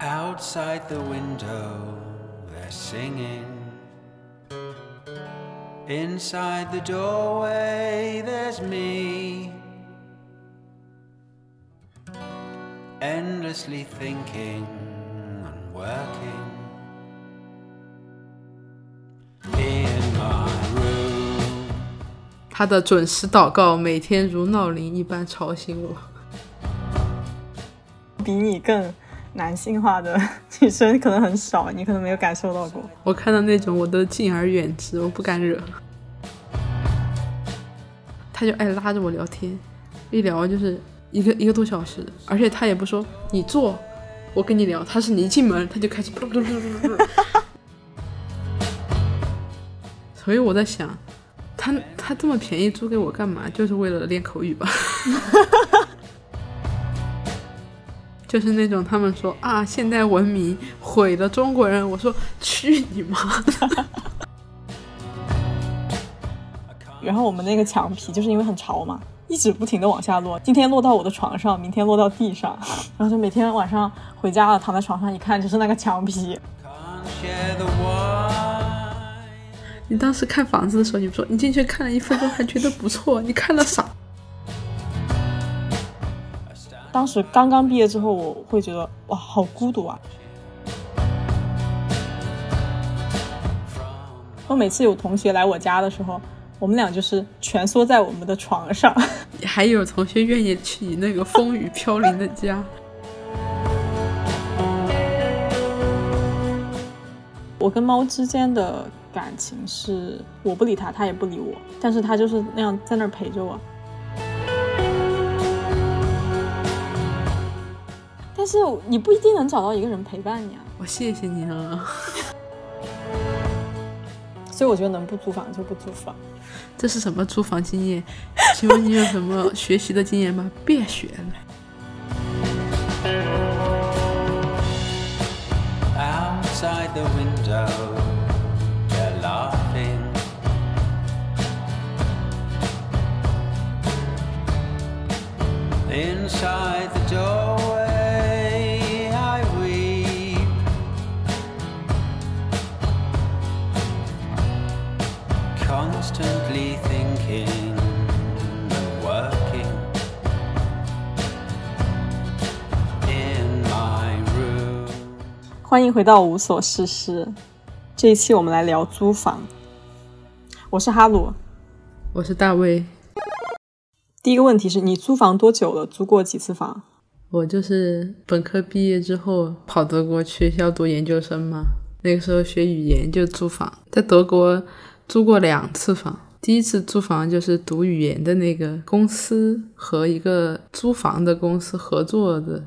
Outside the window, they're singing. Inside the doorway, there's me. Endlessly thinking and working. In my room. 他的准时祷告每天如闹铃一般吵醒我。比你更男性化的女生可能很少，你可能没有感受到过。我看到那种我都敬而远之，我不敢惹。他就爱拉着我聊天，一聊就是一个一个多小时，而且他也不说你坐，我跟你聊，他是你一进门他就开始，所以我在想，他他这么便宜租给我干嘛？就是为了练口语吧。就是那种他们说啊，现代文明毁了中国人，我说去你妈的！然后我们那个墙皮就是因为很潮嘛，一直不停的往下落，今天落到我的床上，明天落到地上，然后就每天晚上回家了，躺在床上一看，就是那个墙皮。你当时看房子的时候，你不说你进去看了一分钟还觉得不错，你看了啥？当时刚刚毕业之后，我会觉得哇，好孤独啊。我每次有同学来我家的时候，我们俩就是蜷缩在我们的床上。还有同学愿意去你那个风雨飘零的家？我跟猫之间的感情是，我不理它，它也不理我，但是它就是那样在那儿陪着我。是你不一定能找到一个人陪伴你啊，我谢谢你啊！所以我觉得能不租房就不租房。这是什么租房经验？请问你有什么学习的经验吗？别学了。Outside the window, they're laughing. Inside the 欢迎回到无所事事，这一期我们来聊租房。我是哈鲁。我是大卫，第一个问题是你租房多久了？租过几次房？我就是本科毕业之后跑德国去校读研究生嘛，那个时候学语言就租房，在德国租过两次房。第一次租房就是读语言的那个公司和一个租房的公司合作的，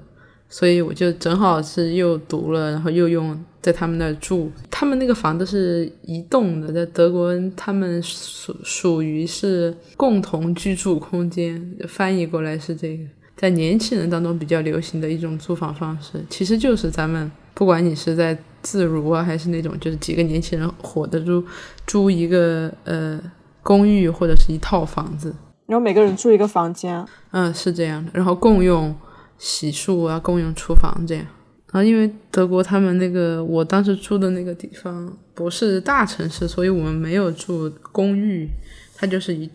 所以我就正好是又读了，然后又用在他们那儿住。他们那个房子是移动的，在德国他们属属于是共同居住空间，翻译过来是这个。在年轻人当中比较流行的一种租房方式，其实就是咱们不管你是在自如啊，还是那种就是几个年轻人伙的租租一个呃公寓或者是一套房子，然后每个人住一个房间，嗯，是这样的，然后共用洗漱啊，共用厨房这样。然后因为德国他们那个我当时住的那个地方不是大城市，所以我们没有住公寓，它就是一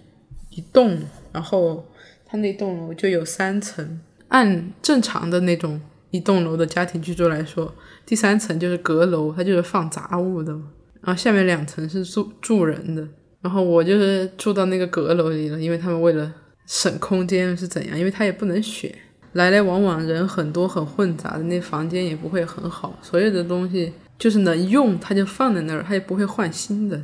一栋，然后它那栋楼就有三层。按正常的那种一栋楼的家庭居住来说，第三层就是阁楼，它就是放杂物的。然后下面两层是住住人的。然后我就是住到那个阁楼里了，因为他们为了省空间是怎样？因为他也不能选，来来往往人很多很混杂的，那房间也不会很好，所有的东西就是能用，它就放在那儿，它也不会换新的。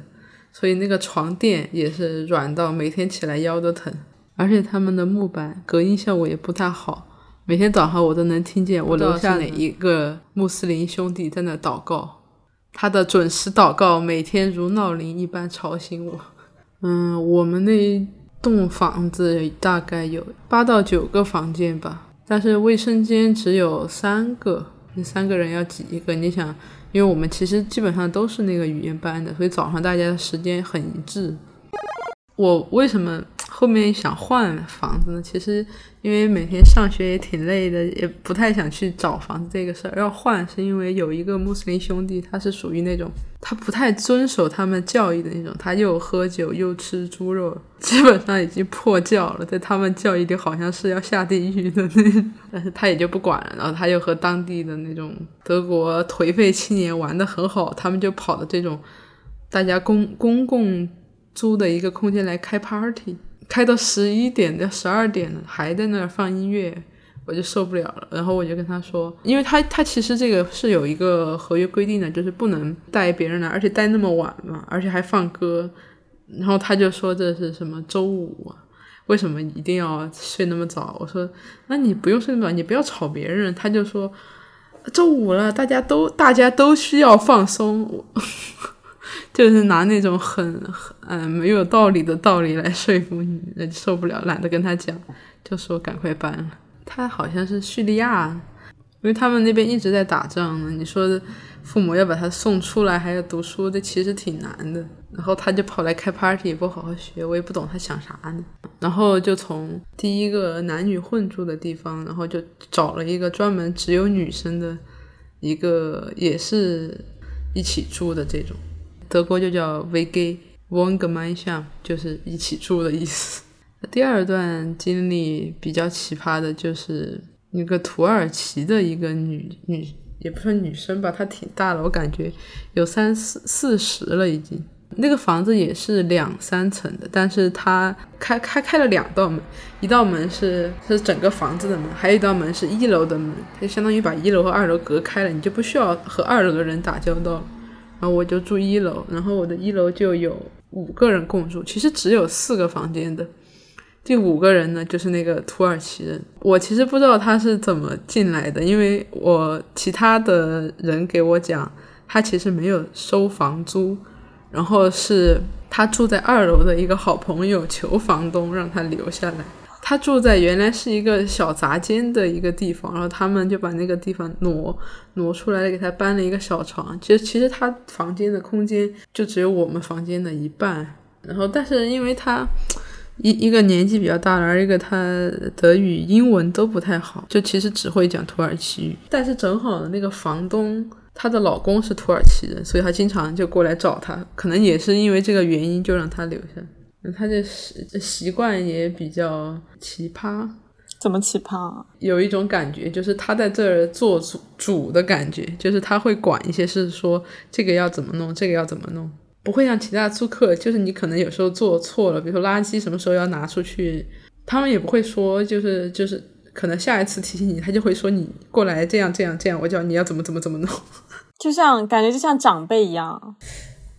所以那个床垫也是软到每天起来腰都疼，而且他们的木板隔音效果也不太好。每天早上我都能听见我楼下哪一个穆斯林兄弟在那祷告，他的准时祷告每天如闹铃一般吵醒我。嗯，我们那栋房子大概有八到九个房间吧，但是卫生间只有三个，那三个人要挤一个。你想，因为我们其实基本上都是那个语言班的，所以早上大家的时间很一致。我为什么后面想换房子呢，其实因为每天上学也挺累的，也不太想去找房子这个事儿。要换是因为有一个穆斯林兄弟，他是属于那种他不太遵守他们教义的那种，他又喝酒又吃猪肉，基本上已经破教了，在他们教义里好像是要下地狱的那种。但是他也就不管了，然后他又和当地的那种德国颓废青年玩的很好，他们就跑到这种大家公公共租的一个空间来开 party。开到十一点到十二点了，还在那儿放音乐，我就受不了了。然后我就跟他说，因为他他其实这个是有一个合约规定的，就是不能带别人来，而且带那么晚嘛，而且还放歌。然后他就说这是什么周五啊？为什么一定要睡那么早？我说那你不用睡那么早，你不要吵别人。他就说周五了，大家都大家都需要放松。就是拿那种很很嗯没有道理的道理来说服你，受不了，懒得跟他讲，就说赶快搬了。他好像是叙利亚，因为他们那边一直在打仗呢。你说父母要把他送出来，还要读书，这其实挺难的。然后他就跑来开 party，也不好好学，我也不懂他想啥呢。然后就从第一个男女混住的地方，然后就找了一个专门只有女生的一个，也是一起住的这种。德国就叫 “WG Wohngemeinschaft”，就是一起住的意思。第二段经历比较奇葩的就是一个土耳其的一个女女，也不算女生吧，她挺大的，我感觉有三四四十了已经。那个房子也是两三层的，但是她开开开了两道门，一道门是是整个房子的门，还有一道门是一楼的门，它相当于把一楼和二楼隔开了，你就不需要和二楼的人打交道了。然后我就住一楼，然后我的一楼就有五个人共住，其实只有四个房间的，第五个人呢就是那个土耳其人。我其实不知道他是怎么进来的，因为我其他的人给我讲，他其实没有收房租，然后是他住在二楼的一个好朋友求房东让他留下来。他住在原来是一个小杂间的一个地方，然后他们就把那个地方挪挪出来，给他搬了一个小床。其实其实他房间的空间就只有我们房间的一半。然后，但是因为他一一个年纪比较大了，而一个他德语、英文都不太好，就其实只会讲土耳其语。但是正好那个房东她的老公是土耳其人，所以她经常就过来找他。可能也是因为这个原因，就让他留下。他这习习惯也比较奇葩，怎么奇葩？有一种感觉，就是他在这儿做主主的感觉，就是他会管一些事，说这个要怎么弄，这个要怎么弄，不会像其他租客，就是你可能有时候做错了，比如说垃圾什么时候要拿出去，他们也不会说，就是就是可能下一次提醒你，他就会说你过来这样这样这样，我叫你要怎么怎么怎么弄，就像感觉就像长辈一样。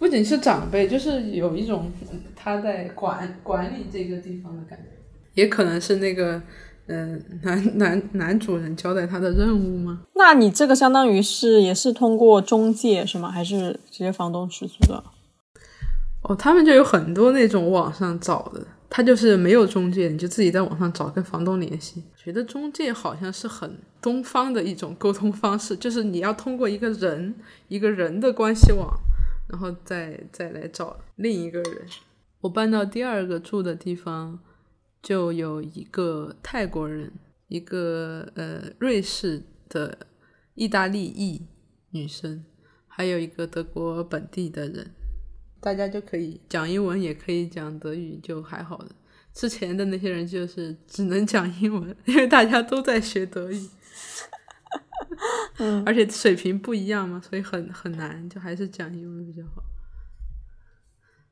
不仅是长辈，就是有一种他在管管理这个地方的感觉，也可能是那个嗯男男男主人交代他的任务吗？那你这个相当于是也是通过中介是吗？还是直接房东出租的？哦，他们就有很多那种网上找的，他就是没有中介，你就自己在网上找跟房东联系。觉得中介好像是很东方的一种沟通方式，就是你要通过一个人一个人的关系网。然后再再来找另一个人。我搬到第二个住的地方，就有一个泰国人，一个呃瑞士的意大利裔女生，还有一个德国本地的人。大家就可以讲英文，也可以讲德语，就还好的。之前的那些人就是只能讲英文，因为大家都在学德语。而且水平不一样嘛，所以很很难，就还是讲英文比较好。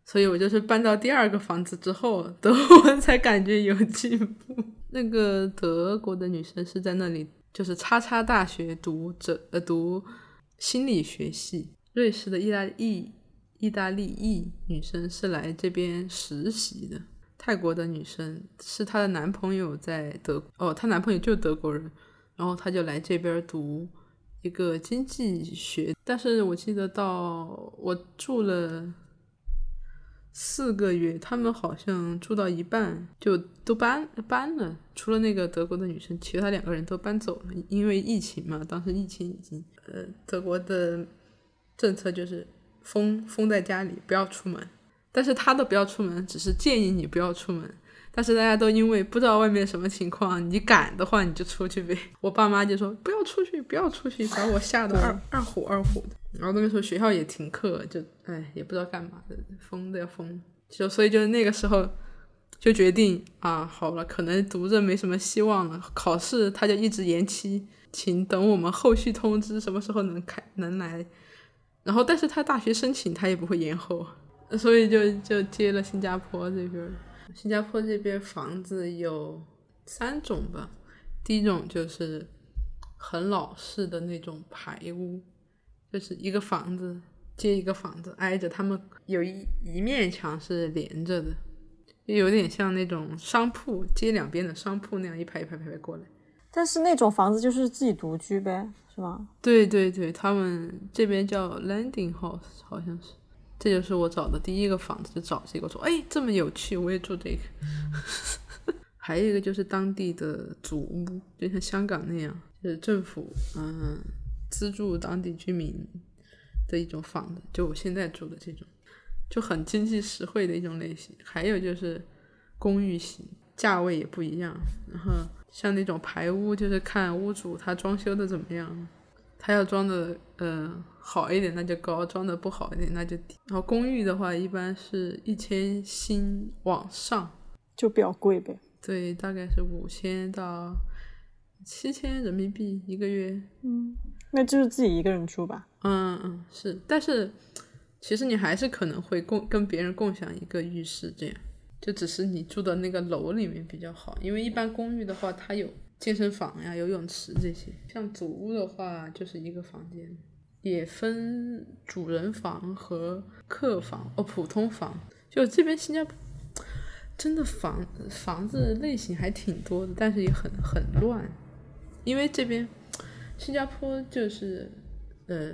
所以我就是搬到第二个房子之后，德文 才感觉有进步。那个德国的女生是在那里，就是叉叉大学读这呃读心理学系。瑞士的意大利意大利裔女生是来这边实习的。泰国的女生是她的男朋友在德哦，她男朋友就德国人。然后他就来这边读一个经济学，但是我记得到我住了四个月，他们好像住到一半就都搬搬了，除了那个德国的女生，其他两个人都搬走了，因为疫情嘛，当时疫情已经，呃，德国的政策就是封封在家里，不要出门，但是他的不要出门，只是建议你不要出门。但是大家都因为不知道外面什么情况，你敢的话你就出去呗。我爸妈就说不要出去，不要出去，把我吓得二二虎二虎的。然后那个时候学校也停课，就哎也不知道干嘛的，疯的要疯。就所以就那个时候就决定啊，好了，可能读着没什么希望了，考试他就一直延期，请等我们后续通知什么时候能开能来。然后但是他大学申请他也不会延后，所以就就接了新加坡这边儿。新加坡这边房子有三种吧，第一种就是很老式的那种排屋，就是一个房子接一个房子挨着，他们有一一面墙是连着的，就有点像那种商铺接两边的商铺那样一排一排排排过来。但是那种房子就是自己独居呗，是吗？对对对，他们这边叫 landing house，好像是。这就是我找的第一个房子，就找这个。我说，哎，这么有趣，我也住这个。还有一个就是当地的祖屋，就像香港那样，就是政府嗯资助当地居民的一种房子，就我现在住的这种，就很经济实惠的一种类型。还有就是公寓型，价位也不一样。然后像那种排屋，就是看屋主他装修的怎么样，他要装的呃。好一点那就高，装的不好一点那就低。然后公寓的话，一般是一千新往上，就比较贵呗。对，大概是五千到七千人民币一个月。嗯，那就是自己一个人住吧。嗯嗯，是，但是其实你还是可能会共跟别人共享一个浴室，这样就只是你住的那个楼里面比较好，因为一般公寓的话，它有健身房呀、游泳池这些。像祖屋的话，就是一个房间。也分主人房和客房哦，普通房。就这边新加坡真的房房子类型还挺多的，但是也很很乱。因为这边新加坡就是呃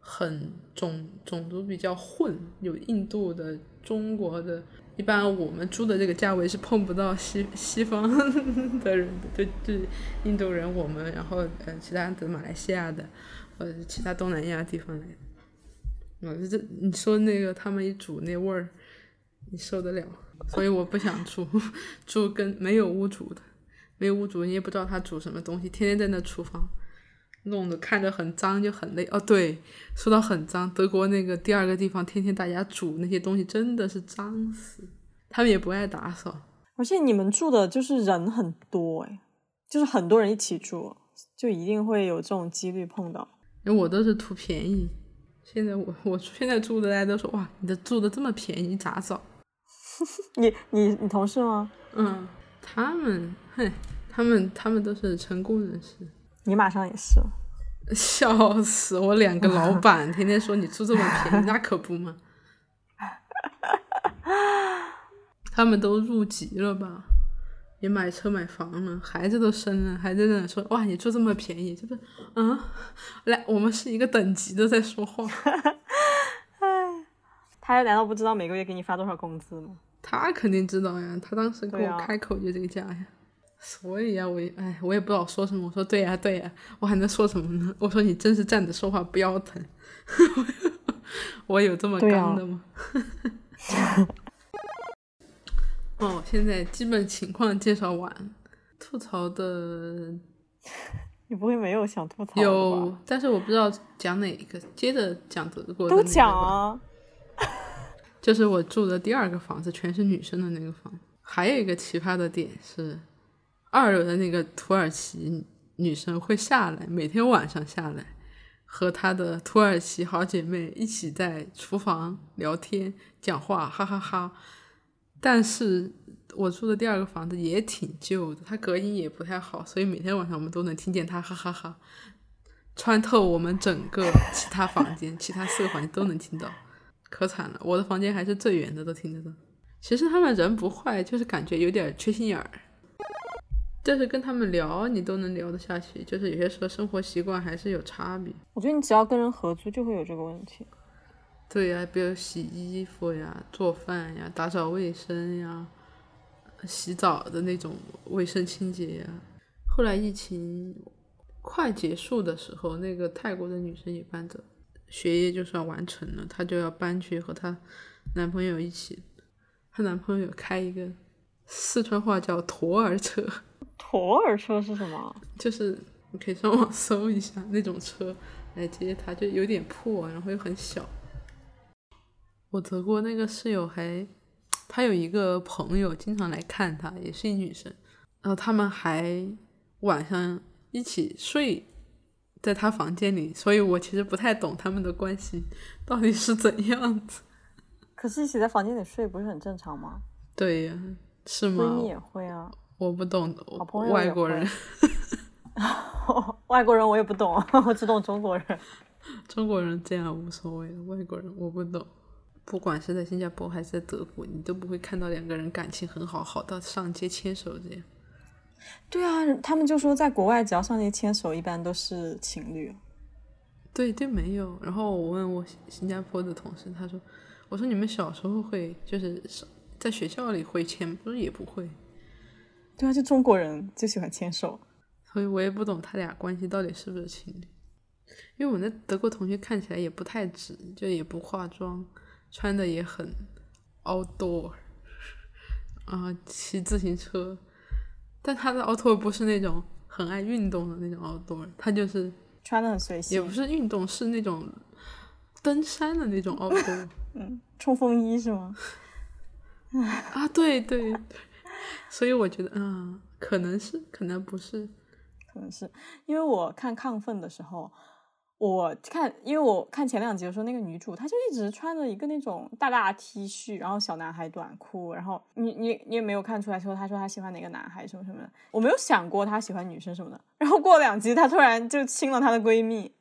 很种种族比较混，有印度的、中国的。一般我们租的这个价位是碰不到西西方的人的，就就印度人我们，然后呃其他的马来西亚的。或者是其他东南亚地方来的，啊，这你说那个他们一煮那味儿，你受得了？所以我不想住住 跟没有屋主的，没有屋主你也不知道他煮什么东西，天天在那厨房弄得看着很脏就很累。哦，对，说到很脏，德国那个第二个地方，天天大家煮那些东西真的是脏死，他们也不爱打扫。而且你们住的就是人很多哎，就是很多人一起住，就一定会有这种几率碰到。因为我都是图便宜，现在我我现在住的大家都说哇，你的住的这么便宜，你咋找？你你你同事吗？嗯，他们哼，他们他们都是成功人士。你马上也是，笑死我！两个老板 天天说你住这么便宜，那可不嘛。他们都入籍了吧？也买车买房了，孩子都生了，还在那说哇，你住这么便宜，就是，嗯，来，我们是一个等级的在说话。哎，他难道不知道每个月给你发多少工资吗？他肯定知道呀，他当时给我开口就这个价呀。所以啊，我哎，我也不知道说什么。我说对呀，对呀，我还能说什么呢？我说你真是站着说话不腰疼。我有这么刚的吗？哦，现在基本情况介绍完，吐槽的，你不会没有想吐槽有，但是我不知道讲哪一个，接着讲德国都讲啊。就是我住的第二个房子，全是女生的那个房。还有一个奇葩的点是，二楼的那个土耳其女生会下来，每天晚上下来，和她的土耳其好姐妹一起在厨房聊天讲话，哈哈哈。但是我住的第二个房子也挺旧的，它隔音也不太好，所以每天晚上我们都能听见它哈哈哈，穿透我们整个其他房间，其他四个房间都能听到，可惨了。我的房间还是最远的都听得到。其实他们人不坏，就是感觉有点缺心眼儿。就是跟他们聊，你都能聊得下去。就是有些时候生活习惯还是有差别。我觉得你只要跟人合租，就会有这个问题。对呀，比如洗衣服呀、做饭呀、打扫卫生呀、洗澡的那种卫生清洁呀。后来疫情快结束的时候，那个泰国的女生也搬走，学业就算完成了，她就要搬去和她男朋友一起。她男朋友开一个四川话叫驼儿车，驼儿车是什么？就是你可以上网搜一下那种车来接他，就有点破，然后又很小。我德国那个室友还，他有一个朋友经常来看他，也是一女生，然后他们还晚上一起睡在他房间里，所以我其实不太懂他们的关系到底是怎样子。可是一起在房间里睡不是很正常吗？对呀，是吗？闺蜜也会啊，我不懂外国人，外国人我也不懂，我只懂中国人。中国人这样无所谓，外国人我不懂。不管是在新加坡还是在德国，你都不会看到两个人感情很好，好到上街牵手这样。对啊，他们就说在国外只要上街牵手，一般都是情侣。对对，没有。然后我问我新新加坡的同事，他说：“我说你们小时候会就是在学校里会牵不是也不会。对啊，就中国人就喜欢牵手。所以我也不懂他俩关系到底是不是情侣。因为我那德国同学看起来也不太直，就也不化妆，穿的也很 outdoor，啊，骑自行车，但他的 outdoor 不是那种很爱运动的那种 outdoor，他就是穿的很随性也不，是运动，是那种登山的那种 outdoor 嗯冲锋衣是吗？啊，对对，对所以我觉得，嗯，可能是，可能不是，可能是因为我看亢奋的时候，我看，因为我看前两集的时候，那个女主她就一直穿着一个那种大大 T 恤，然后小男孩短裤，然后你你你也没有看出来说她说她喜欢哪个男孩什么什么的，我没有想过她喜欢女生什么的。然后过两集，她突然就亲了她的闺蜜，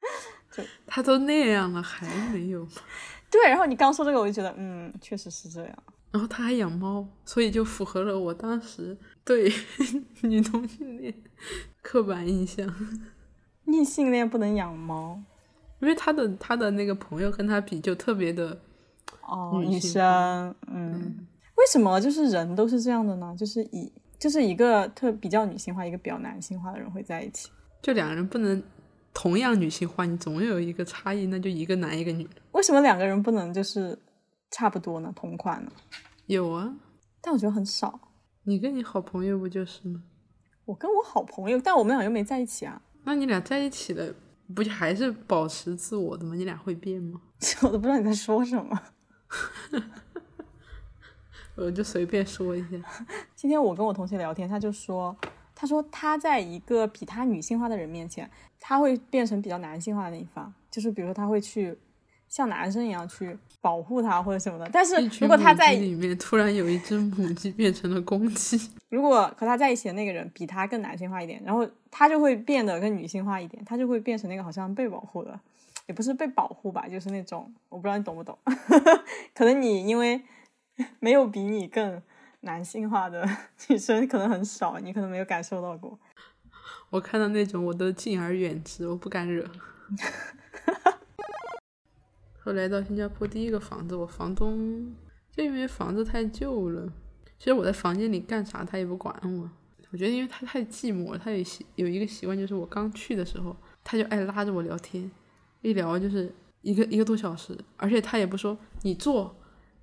就他都那样了还没有吗？对。然后你刚说这个，我就觉得，嗯，确实是这样。然后他还养猫，所以就符合了我当时对 女同性恋刻板印象。异性恋不能养猫因为他的他的那个朋友跟他比就特别的，哦，女生，嗯，为什么就是人都是这样的呢？就是以就是一个特比较女性化，一个比较男性化的人会在一起。就两个人不能同样女性化，你总有一个差异，那就一个男一个女。为什么两个人不能就是差不多呢？同款呢？有啊，但我觉得很少。你跟你好朋友不就是吗？我跟我好朋友，但我们俩又没在一起啊，那你俩在一起了，不就还是保持自我的吗？你俩会变吗？我都不知道你在说什么。我就随便说一下。今天我跟我同学聊天，他就说，他说他在一个比他女性化的人面前，他会变成比较男性化的那一方，就是比如说他会去像男生一样去保护他或者什么的。但是如果他在里面突然有一只母鸡变成了公鸡，如果和他在一起的那个人比他更男性化一点，然后他就会变得更女性化一点，他就会变成那个好像被保护的，也不是被保护吧，就是那种我不知道你懂不懂，可能你因为 没有比你更男性化的女生可能很少，你可能没有感受到过。我看到那种我都敬而远之，我不敢惹。后来到新加坡第一个房子，我房东就因为房子太旧了，其实我在房间里干啥他也不管我。我觉得因为他太寂寞了，他有习有一个习惯，就是我刚去的时候，他就爱拉着我聊天，一聊就是一个一个多小时，而且他也不说你坐，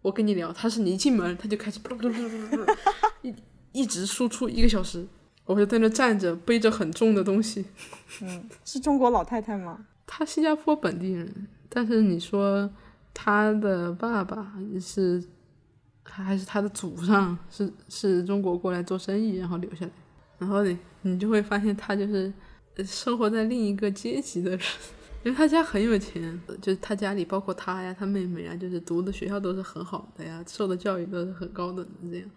我跟你聊，他是你一进门他就开始 一一直输出一个小时，我就在那站着背着很重的东西。嗯，是中国老太太吗？他新加坡本地人，但是你说他的爸爸是，还是他的祖上是是中国过来做生意，然后留下来，然后你你就会发现他就是生活在另一个阶级的人，因为他家很有钱，就是他家里包括他呀、他妹妹呀，就是读的学校都是很好的呀，受的教育都是很高等的这样，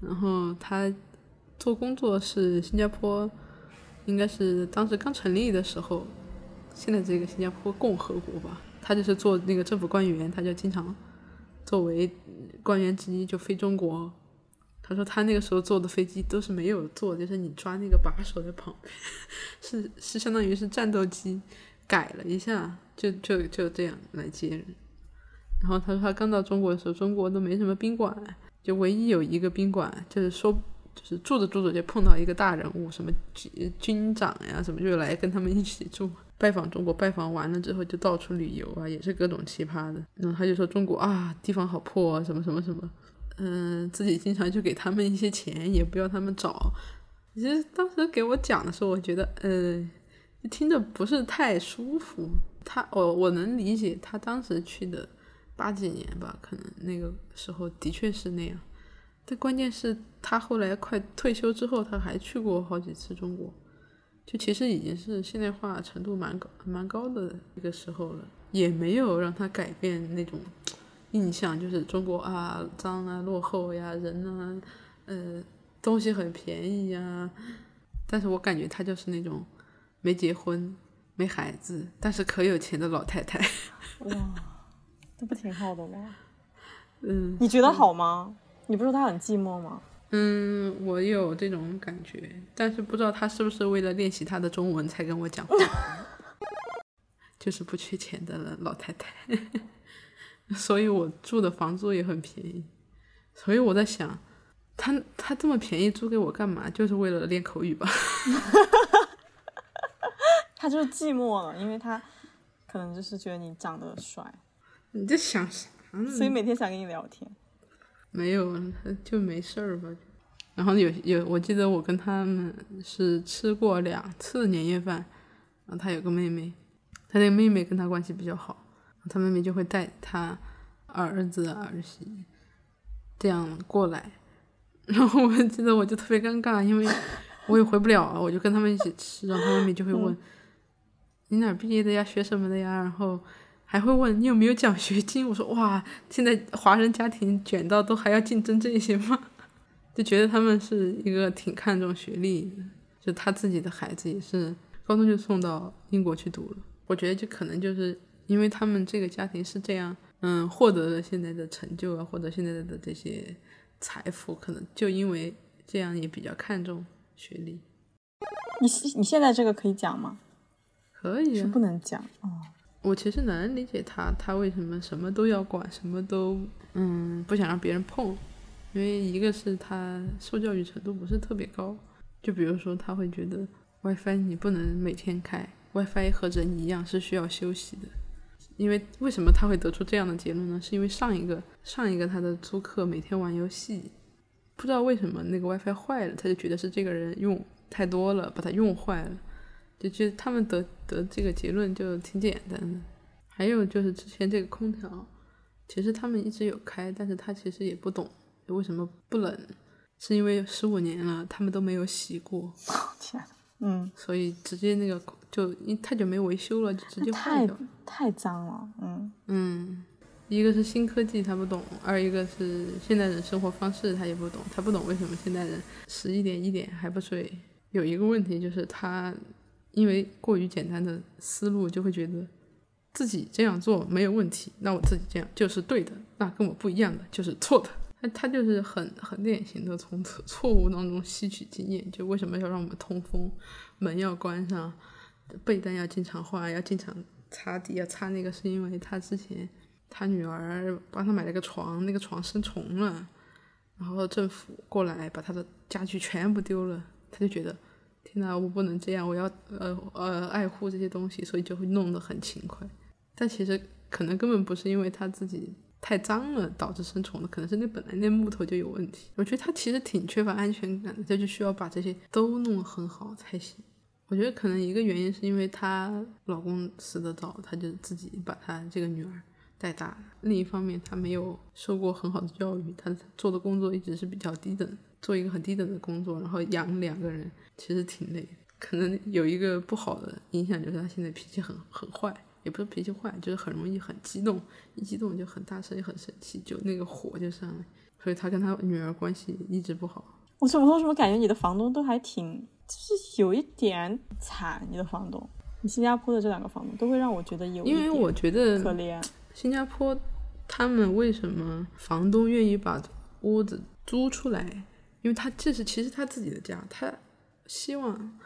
然后他做工作是新加坡，应该是当时刚成立的时候。现在这个新加坡共和国吧，他就是做那个政府官员，他就经常作为官员之一就飞中国。他说他那个时候坐的飞机都是没有坐，就是你抓那个把手在旁边，是是相当于是战斗机改了一下，就就就这样来接人。然后他说他刚到中国的时候，中国都没什么宾馆，就唯一有一个宾馆，就是说就是住着住着就碰到一个大人物，什么军军长呀什么，就来跟他们一起住。拜访中国，拜访完了之后就到处旅游啊，也是各种奇葩的。然后他就说中国啊，地方好破啊，什么什么什么。嗯、自己经常就给他们一些钱，也不要他们找。其实当时给我讲的时候，我觉得，呃，听着不是太舒服。他，我我能理解他当时去的八几年吧，可能那个时候的确是那样。但关键是，他后来快退休之后，他还去过好几次中国，就其实已经是现代化程度蛮高、蛮高的一个时候了，也没有让他改变那种印象，就是中国啊脏啊、落后呀、人啊，呃，东西很便宜呀。但是我感觉他就是那种没结婚、没孩子，但是可有钱的老太太。哇，这不挺好的吗？嗯你觉得好吗？你不是说他很寂寞吗？嗯，我有这种感觉，但是不知道他是不是为了练习他的中文才跟我讲话，就是不缺钱的老太太，所以我住的房租也很便宜，所以我在想，他他这么便宜租给我干嘛？就是为了练口语吧？他就是寂寞了，因为他可能就是觉得你长得帅，你在想啥呢？所以每天想跟你聊天。没有，他就没事儿吧。然后有有，我记得我跟他们是吃过两次年夜饭。然后他有个妹妹，他那个妹妹跟他关系比较好，他妹妹就会带他儿子儿媳这样过来。然后我记得我就特别尴尬，因为我也回不了，我就跟他们一起吃，然后他妹妹就会问、你哪毕业的呀，学什么的呀，然后还会问你有没有奖学金。我说哇，现在华人家庭卷到都还要竞争这些吗？就觉得他们是一个挺看重学历的，就他自己的孩子也是高中就送到英国去读了。我觉得就可能就是因为他们这个家庭是这样，嗯，获得了现在的成就啊，或者现在的这些财富，可能就因为这样也比较看重学历。你你现在这个可以讲吗？可以啊，不能讲哦。我其实能理解他，他为什么什么都要管，什么都嗯不想让别人碰，因为一个是他受教育程度不是特别高，就比如说他会觉得 WiFi 你不能每天开，WiFi 和人一样是需要休息的。因为为什么他会得出这样的结论呢？是因为上一个上一个他的租客每天玩游戏，不知道为什么那个 WiFi 坏了，他就觉得是这个人用太多了，把它用坏了。就觉得他们得得这个结论就挺简单的。还有就是之前这个空调，其实他们一直有开，但是他其实也不懂为什么不冷，是因为十五年了他们都没有洗过，天呐，嗯，所以直接那个就因太久没维修了，就直接坏太掉。太脏了，嗯，嗯，一个是新科技他不懂，二一个是现代人生活方式他也不懂，他不懂为什么现代人十一点一点还不睡。有一个问题就是他因为过于简单的思路，就会觉得自己这样做没有问题，那我自己这样就是对的，那跟我不一样的就是错的。他他就是很很典型的从错误当中吸取经验，就为什么要让我们通风，门要关上，被单要经常换，要经常擦地，要擦那个，是因为他之前他女儿帮他买了个床，那个床生虫了，然后政府过来把他的家具全部丢了，他就觉得天哪，我不能这样，我要呃呃爱护这些东西，所以就会弄得很勤快。但其实可能根本不是因为他自己太脏了导致生虫的，可能是那本来那木头就有问题。我觉得他其实挺缺乏安全感的，他就需要把这些都弄得很好才行。我觉得可能一个原因是因为她老公死得早，她就自己把她这个女儿带大。另一方面，她没有受过很好的教育，她做的工作一直是比较低等，做一个很低等的工作，然后养两个人，其实挺累。可能有一个不好的影响就是他现在脾气很很坏，也不是脾气坏，就是很容易很激动，一激动就很大声，也很生气，就那个火就上来。所以他跟他女儿关系一直不好。我怎么说什么感觉你的房东都还挺，就是有一点惨，你的房东，你新加坡的这两个房东都会让我觉得有因为我觉得可怜，新加坡他们为什么房东愿意把屋子租出来？因为他这是其实他自己的家，他希望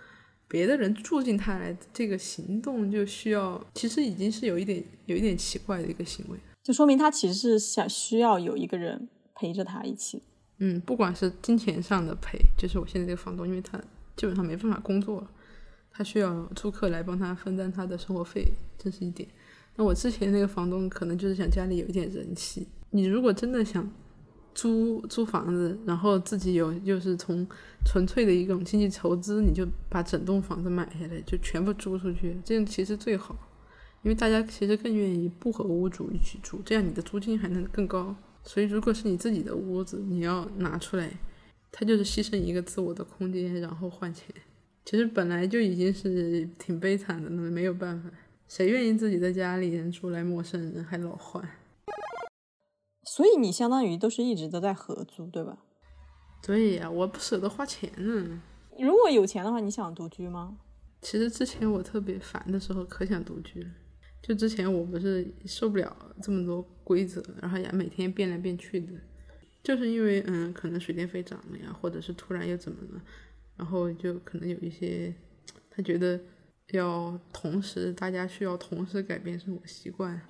别的人住进他来，这个行动就需要，其实已经是有一点有一点奇怪的一个行为。就说明他其实是想需要有一个人陪着他一起。嗯，不管是金钱上的赔，就是我现在这个房东，因为他基本上没办法工作，他需要租客来帮他分担他的生活费，这是一点。那我之前那个房东可能就是想家里有一点人气，你如果真的想租租房子，然后自己有就是从纯粹的一种经济筹资，你就把整栋房子买下来，就全部租出去，这样其实最好，因为大家其实更愿意不和屋主一起住，这样你的租金还能更高。所以如果是你自己的屋子，你要拿出来，它就是牺牲一个自我的空间，然后换钱。其实本来就已经是挺悲惨的那，没有办法，谁愿意自己在家里人住来陌生人还老换？所以你相当于都是一直都在合租，对吧？对呀，我不舍得花钱呢。如果有钱的话，你想独居吗？其实之前我特别烦的时候，可想独居了。就之前我不是受不了这么多规则，然后也每天变来变去的，就是因为嗯，可能水电费涨了呀，或者是突然又怎么了，然后就可能有一些他觉得要同时大家需要同时改变生活习惯。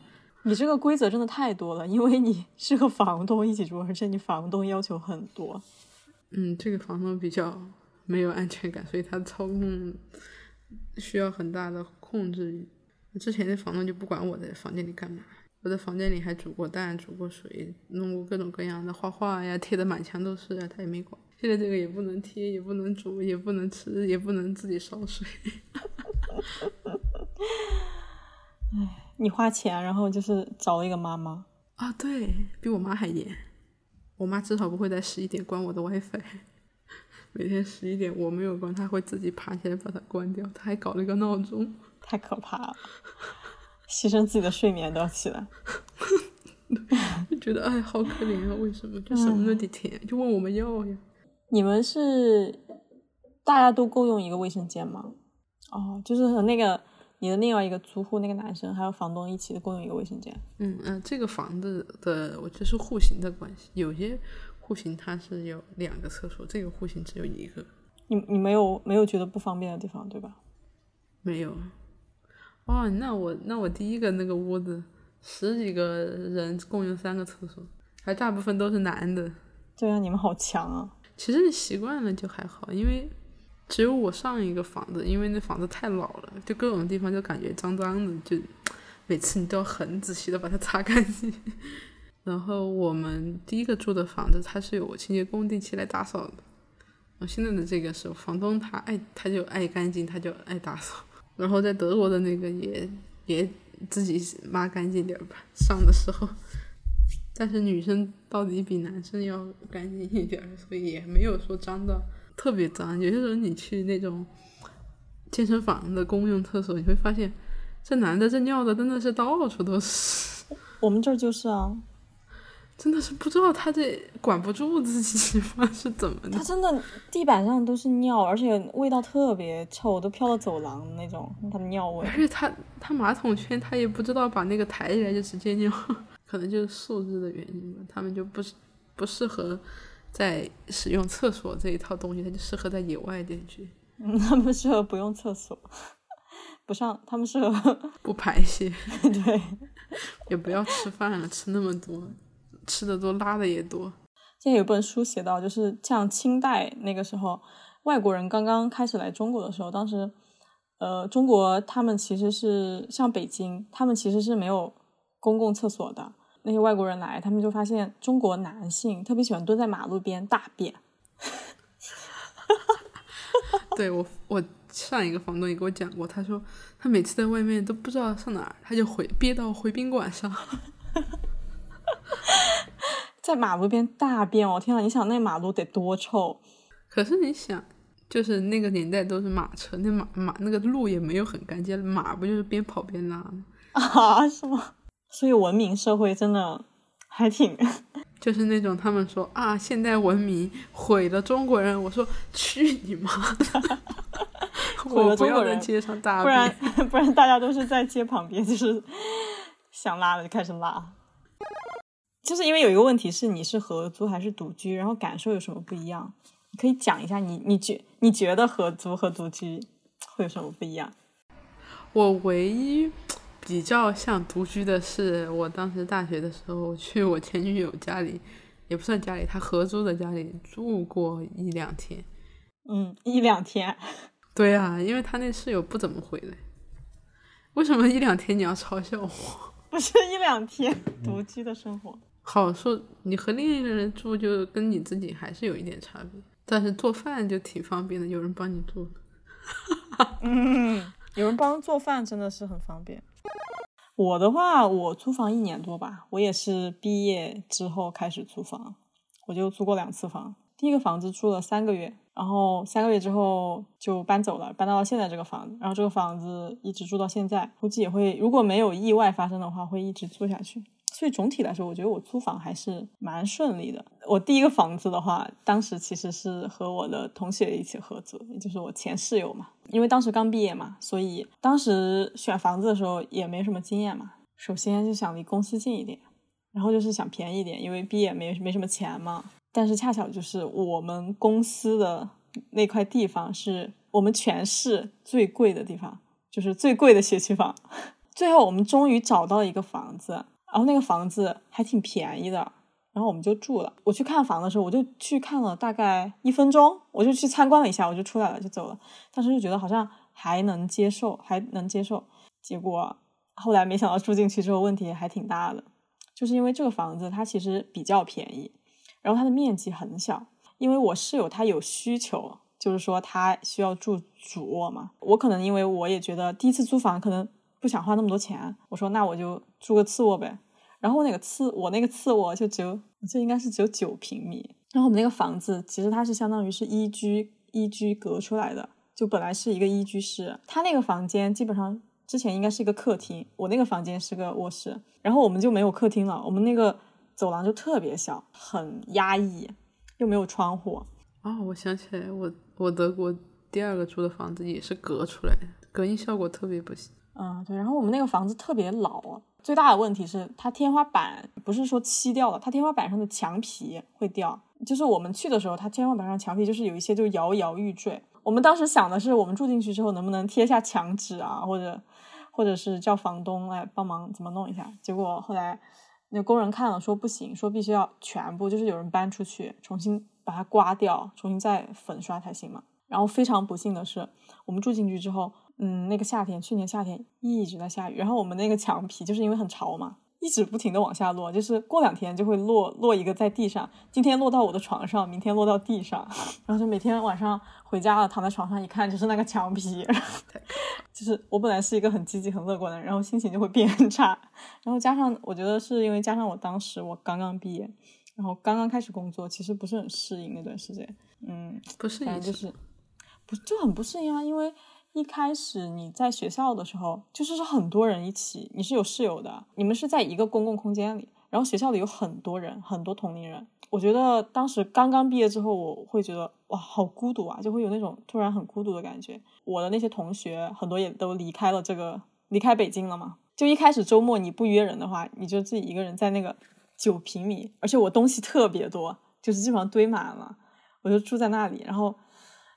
你这个规则真的太多了，因为你是和房东一起住，而且你房东要求很多。嗯，这个房东比较没有安全感，所以他操控需要很大的控制欲。之前的房东就不管我在房间里干嘛，我在房间里还煮过蛋、煮过水，弄过各种各样的画画呀，贴的满墙都是啊，他也没管。现在这个也不能贴，也不能煮，也不能吃，也不能自己烧水。哎 你花钱，然后就是找了一个妈妈。啊，对比我妈还严。我妈至少不会在十一点关我的 WiFi，每天十一点我没有关，她会自己爬起来把它关掉。她还搞了一个闹钟，太可怕了，牺牲自己的睡眠都要起来。就觉得哎，好可怜啊！为什么就什么都得填，就问我们要呀？你们是大家都共用一个卫生间吗？哦，就是和那个你的另外一个租户那个男生还有房东一起共用一个卫生间。嗯嗯、呃这个房子的我觉得是户型的关系，有些户型它是有两个厕所，这个户型只有一个，你你没有没有觉得不方便的地方，对吧？没有。哦，那我那我第一个那个屋子十几个人共用三个厕所，还大部分都是男的。对啊，你们好强啊！其实你习惯了就还好，因为只有我上一个房子，因为那房子太老了，就各种地方就感觉脏脏的，就每次你都要很仔细的把它擦干净。然后我们第一个住的房子，它是有清洁工定期来打扫的。我现在的这个是房东他爱他就爱干净，他就爱打扫。然后在德国的那个也也自己抹干净点吧，上的时候。但是女生到底比男生要干净一点，所以也没有说脏到特别脏。有些时候你去那种健身房的公用厕所，你会发现这男的这尿的真的是到处都是，我们这儿就是啊，真的是不知道他这管不住自己吗？是怎么的他？真的地板上都是尿，而且味道特别臭，都飘到走廊那种，他的尿味而。且他他马桶圈他也不知道把那个抬起来就直接尿，可能就是素质的原因吧，他们就不是不适合在使用厕所这一套东西，它就适合在野外地区嗯，他们适合不用厕所，不上，他们适合不排泄，对。也不要吃饭了，吃那么多，吃的多拉的也多。现在有本书写到，就是像清代那个时候，外国人刚刚开始来中国的时候，当时，呃，中国他们其实是像北京，他们其实是没有公共厕所的。那些外国人来，他们就发现中国男性特别喜欢蹲在马路边大便。对我，我上一个房东也给我讲过，他说他每次在外面都不知道上哪儿，他就回憋到回宾馆上。在马路边大便我！天啊，你想那马路得多臭？可是你想，就是那个年代都是马车，那马马那个路也没有很干净，马不就是边跑边拉吗？啊，是吗？所以文明社会真的还挺 就是那种他们说啊，现代文明毁了中国人，我说去你妈的！毁了中国人街上大不然。不然大家都是在街旁边，就是想拉了就开始拉。就是因为有一个问题是你是合租还是独居，然后感受有什么不一样？你可以讲一下你你觉你觉得合租和独居会有什么不一样？我唯一比较像独居的是，我当时大学的时候去我前女友家里，也不算家里，她合租的家里住过一两天。嗯，一两天，对啊，因为她那室友不怎么回来。为什么一两天你要嘲笑我？不是一两天独居的生活。好说，你和另一个人住，就跟你自己还是有一点差别。但是做饭就挺方便的，有人帮你做。嗯，有人帮做饭真的是很方便。我的话，我租房一年多吧，我也是毕业之后开始租房，我就租过两次房。第一个房子住了三个月，然后三个月之后就搬走了，搬到了现在这个房子，然后这个房子一直住到现在，估计也会如果没有意外发生的话，会一直住下去。所以总体来说，我觉得我租房还是蛮顺利的。我第一个房子的话，当时其实是和我的同学一起合租，也就是我前室友嘛。因为当时刚毕业嘛，所以当时选房子的时候也没什么经验嘛。首先就想离公司近一点，然后就是想便宜一点，因为毕业没没什么钱嘛。但是恰巧就是我们公司的那块地方是我们全市最贵的地方，就是最贵的学区房。最后我们终于找到一个房子。然后那个房子还挺便宜的，然后我们就住了。我去看房的时候，我就去看了大概一分钟，我就去参观了一下，我就出来了，就走了。当时就觉得好像还能接受，还能接受。结果后来没想到住进去之后问题还挺大的，就是因为这个房子它其实比较便宜，然后它的面积很小。因为我室友他有需求，就是说他需要住主卧嘛。我可能因为我也觉得第一次租房可能。不想花那么多钱，我说那我就住个次卧呗。然后那个次我那个次卧就只有，这应该是只有九平米。然后我们那个房子其实它是相当于是一居一居隔出来的，就本来是一个一居室。他那个房间基本上之前应该是一个客厅，我那个房间是个卧室。然后我们就没有客厅了，我们那个走廊就特别小，很压抑，又没有窗户。哦，我想起来，我我德国第二个住的房子也是隔出来的，隔音效果特别不行。嗯，对，然后我们那个房子特别老，最大的问题是它天花板不是说漆掉了，它天花板上的墙皮会掉。就是我们去的时候，它天花板上墙皮就是有一些就摇摇欲坠。我们当时想的是，我们住进去之后能不能贴下墙纸啊，或者或者是叫房东来帮忙怎么弄一下。结果后来那工人看了说不行，说必须要全部就是有人搬出去重新把它刮掉，重新再粉刷才行嘛。然后非常不幸的是，我们住进去之后。嗯，那个夏天，去年夏天一直在下雨，然后我们那个墙皮就是因为很潮嘛，一直不停的往下落，就是过两天就会落落一个在地上，今天落到我的床上，明天落到地上，然后就每天晚上回家了，躺在床上一看就是那个墙皮，就是我本来是一个很积极很乐观的人，然后心情就会变差，然后加上我觉得是因为加上我当时我刚刚毕业，然后刚刚开始工作，其实不是很适应那段时间，嗯，不适应就是不就很不适应啊，因为。一开始你在学校的时候，就是是很多人一起，你是有室友的，你们是在一个公共空间里，然后学校里有很多人，很多同龄人。我觉得当时刚刚毕业之后，我会觉得哇，好孤独啊，就会有那种突然很孤独的感觉。我的那些同学很多也都离开了这个，离开北京了嘛。就一开始周末你不约人的话，你就自己一个人在那个九平米，而且我东西特别多，就是基本上堆满了，我就住在那里，然后。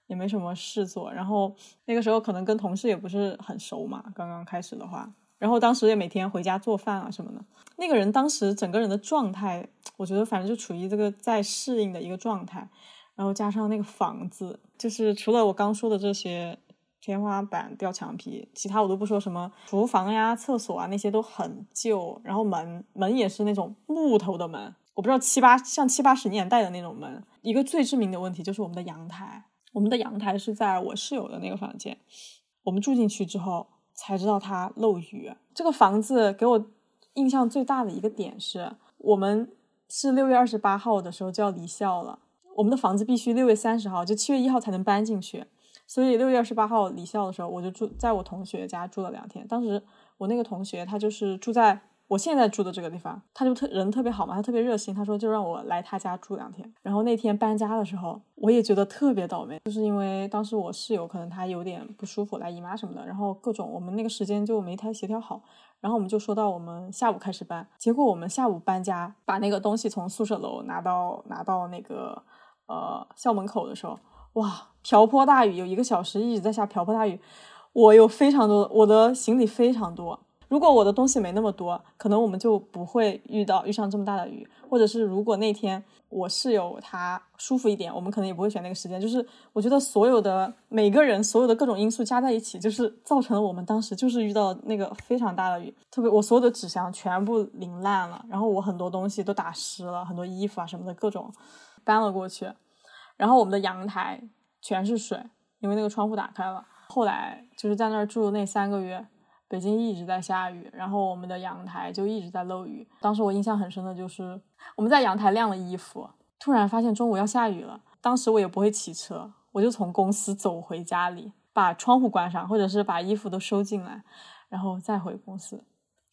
也没什么事做，然后那个时候可能跟同事也不是很熟嘛，刚刚开始的话，然后当时也每天回家做饭啊什么的。那个人当时整个人的状态，我觉得反正就处于这个在适应的一个状态，然后加上那个房子，就是除了我刚说的这些天花板掉墙皮，其他我都不说什么，厨房呀、厕所啊那些都很旧，然后门门也是那种木头的门，我不知道七八像七八十年代的那种门。一个最致命的问题就是我们的阳台。我们的阳台是在我室友的那个房间，我们住进去之后才知道它漏雨。这个房子给我印象最大的一个点是，我们是六月二十八号的时候就要离校了，我们的房子必须六月三十号就七月一号才能搬进去，所以六月二十八号离校的时候，我就住在我同学家住了两天。当时我那个同学他就是住在。我现在住的这个地方，他就特人特别好嘛，他特别热心，他说就让我来他家住两天。然后那天搬家的时候，我也觉得特别倒霉，就是因为当时我室友可能他有点不舒服，来姨妈什么的，然后各种我们那个时间就没太协调好。然后我们就说到我们下午开始搬，结果我们下午搬家，把那个东西从宿舍楼拿到拿到那个呃校门口的时候，哇，瓢泼大雨，有一个小时一直在下瓢泼大雨，我有非常多我的行李非常多。如果我的东西没那么多，可能我们就不会遇到遇上这么大的雨，或者是如果那天我室友他舒服一点，我们可能也不会选那个时间。就是我觉得所有的每个人所有的各种因素加在一起，就是造成了我们当时就是遇到那个非常大的雨，特别我所有的纸箱全部淋烂了，然后我很多东西都打湿了，很多衣服啊什么的各种搬了过去，然后我们的阳台全是水，因为那个窗户打开了。后来就是在那儿住那三个月。北京一直在下雨，然后我们的阳台就一直在漏雨。当时我印象很深的就是我们在阳台晾了衣服，突然发现中午要下雨了。当时我也不会骑车，我就从公司走回家里，把窗户关上，或者是把衣服都收进来，然后再回公司，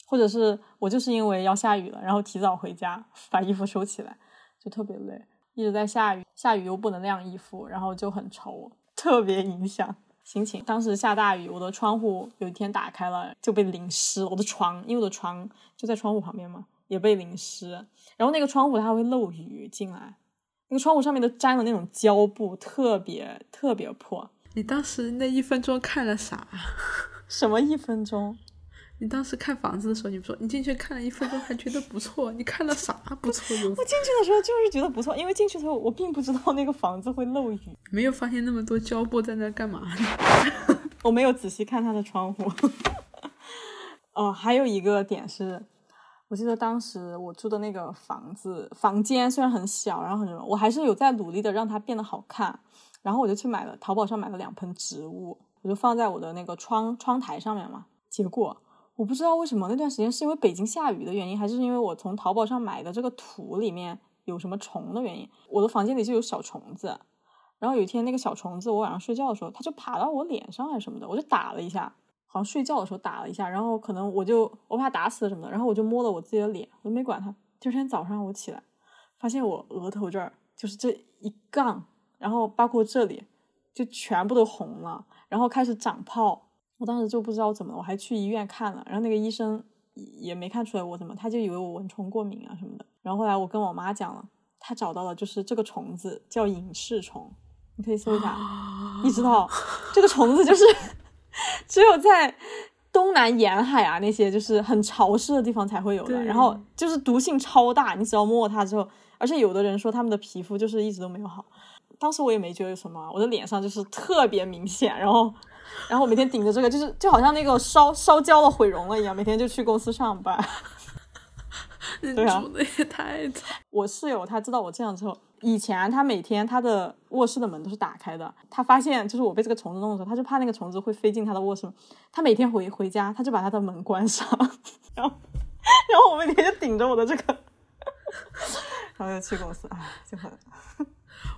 或者是我就是因为要下雨了，然后提早回家把衣服收起来，就特别累，一直在下雨，下雨又不能晾衣服，然后就很愁，特别影响。心情当时下大雨，我的窗户有一天打开了就被淋湿。我的床，因为我的床就在窗户旁边嘛，也被淋湿。然后那个窗户它会漏雨进来，那个窗户上面都沾了那种胶布，特别特别破。你当时那一分钟看了啥？什么一分钟？你当时看房子的时候，你不说你进去看了一分钟还觉得不错，你看了啥不错？我进去的时候就是觉得不错，因为进去的时候我并不知道那个房子会漏雨，没有发现那么多胶布在那干嘛？我没有仔细看他的窗户。哦，还有一个点是，我记得当时我住的那个房子房间虽然很小，然后很我还是有在努力的让它变得好看。然后我就去买了淘宝上买了两盆植物，我就放在我的那个窗窗台上面嘛，结果。我不知道为什么那段时间是因为北京下雨的原因，还是因为我从淘宝上买的这个土里面有什么虫的原因，我的房间里就有小虫子。然后有一天那个小虫子，我晚上睡觉的时候，它就爬到我脸上还是什么的，我就打了一下，好像睡觉的时候打了一下，然后可能我就我怕打死了什么的，然后我就摸了我自己的脸，我就没管它。第二天早上我起来，发现我额头这儿就是这一杠，然后包括这里就全部都红了，然后开始长泡。我当时就不知道怎么了，我还去医院看了，然后那个医生也没看出来我怎么，他就以为我蚊虫过敏啊什么的。然后后来我跟我妈讲了，他找到了，就是这个虫子叫隐翅虫，你可以搜一下。你知道这个虫子就是 只有在东南沿海啊那些就是很潮湿的地方才会有的，然后就是毒性超大，你只要摸它之后，而且有的人说他们的皮肤就是一直都没有好。当时我也没觉得什么，我的脸上就是特别明显，然后。然后我每天顶着这个，就是就好像那个烧烧焦了、毁容了一样，每天就去公司上班。对啊，的也太惨。我室友他知道我这样之后，以前他每天他的卧室的门都是打开的。他发现就是我被这个虫子弄的时候，他就怕那个虫子会飞进他的卧室。他每天回回家，他就把他的门关上，然后然后我每天就顶着我的这个，然后就去公司，哎，就很。